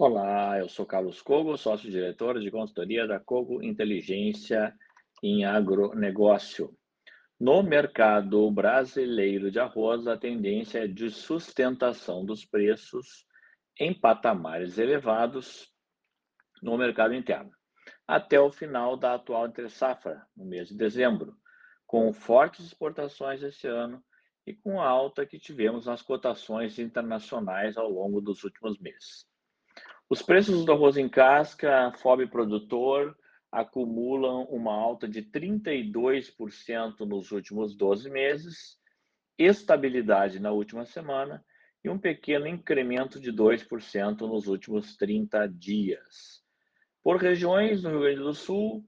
Olá, eu sou Carlos Cogo, sócio-diretor de consultoria da Cogo Inteligência em Agronegócio. No mercado brasileiro de arroz, a tendência é de sustentação dos preços em patamares elevados no mercado interno, até o final da atual entre-safra, no mês de dezembro, com fortes exportações esse ano e com a alta que tivemos nas cotações internacionais ao longo dos últimos meses. Os preços do arroz em casca, FOB produtor, acumulam uma alta de 32% nos últimos 12 meses, estabilidade na última semana e um pequeno incremento de 2% nos últimos 30 dias. Por regiões, no Rio Grande do Sul,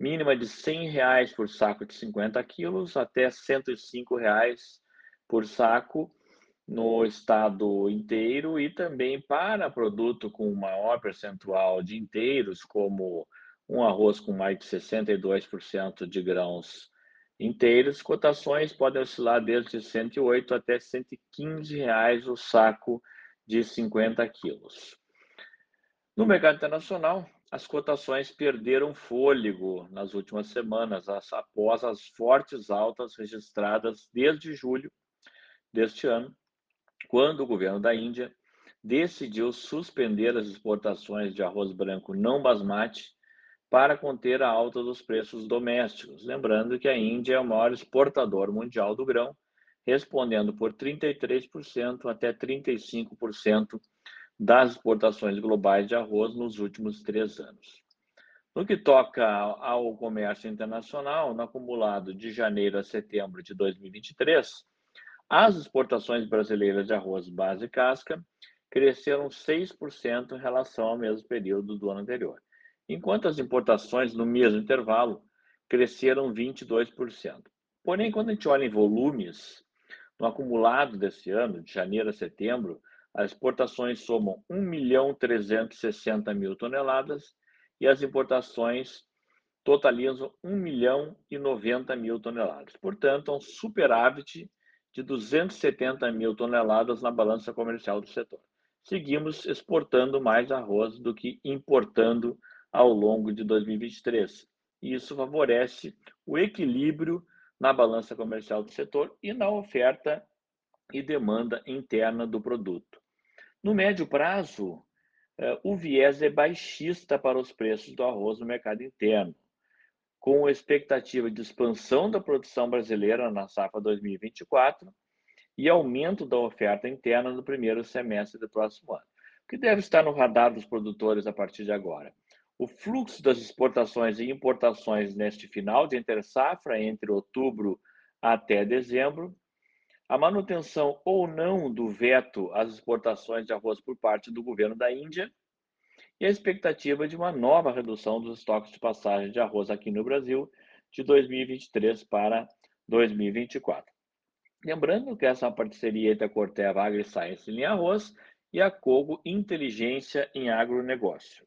mínima de 100 reais por saco de 50 quilos até 105 reais por saco no estado inteiro e também para produto com maior percentual de inteiros, como um arroz com mais de 62% de grãos inteiros, cotações podem oscilar desde 108 até 115 reais o saco de 50 quilos. No mercado internacional, as cotações perderam fôlego nas últimas semanas, após as fortes altas registradas desde julho deste ano, quando o governo da Índia decidiu suspender as exportações de arroz branco não basmati para conter a alta dos preços domésticos. Lembrando que a Índia é o maior exportador mundial do grão, respondendo por 33% até 35% das exportações globais de arroz nos últimos três anos. No que toca ao comércio internacional, no acumulado de janeiro a setembro de 2023, as exportações brasileiras de arroz base casca cresceram 6% em relação ao mesmo período do ano anterior, enquanto as importações no mesmo intervalo cresceram 22%. Porém, quando a gente olha em volumes, no acumulado desse ano, de janeiro a setembro, as exportações somam 1 milhão 360 mil toneladas e as importações totalizam 1 milhão e 90 mil toneladas. Portanto, é um superávit de 270 mil toneladas na balança comercial do setor. Seguimos exportando mais arroz do que importando ao longo de 2023. E isso favorece o equilíbrio na balança comercial do setor e na oferta e demanda interna do produto. No médio prazo, eh, o viés é baixista para os preços do arroz no mercado interno com expectativa de expansão da produção brasileira na safra 2024 e aumento da oferta interna no primeiro semestre do próximo ano, o que deve estar no radar dos produtores a partir de agora. O fluxo das exportações e importações neste final de entre-safra, entre outubro até dezembro, a manutenção ou não do veto às exportações de arroz por parte do governo da Índia e a expectativa de uma nova redução dos estoques de passagem de arroz aqui no Brasil de 2023 para 2024. Lembrando que essa é uma parceria entre a Corteva AgriScience em arroz e a Cogo Inteligência em agronegócio.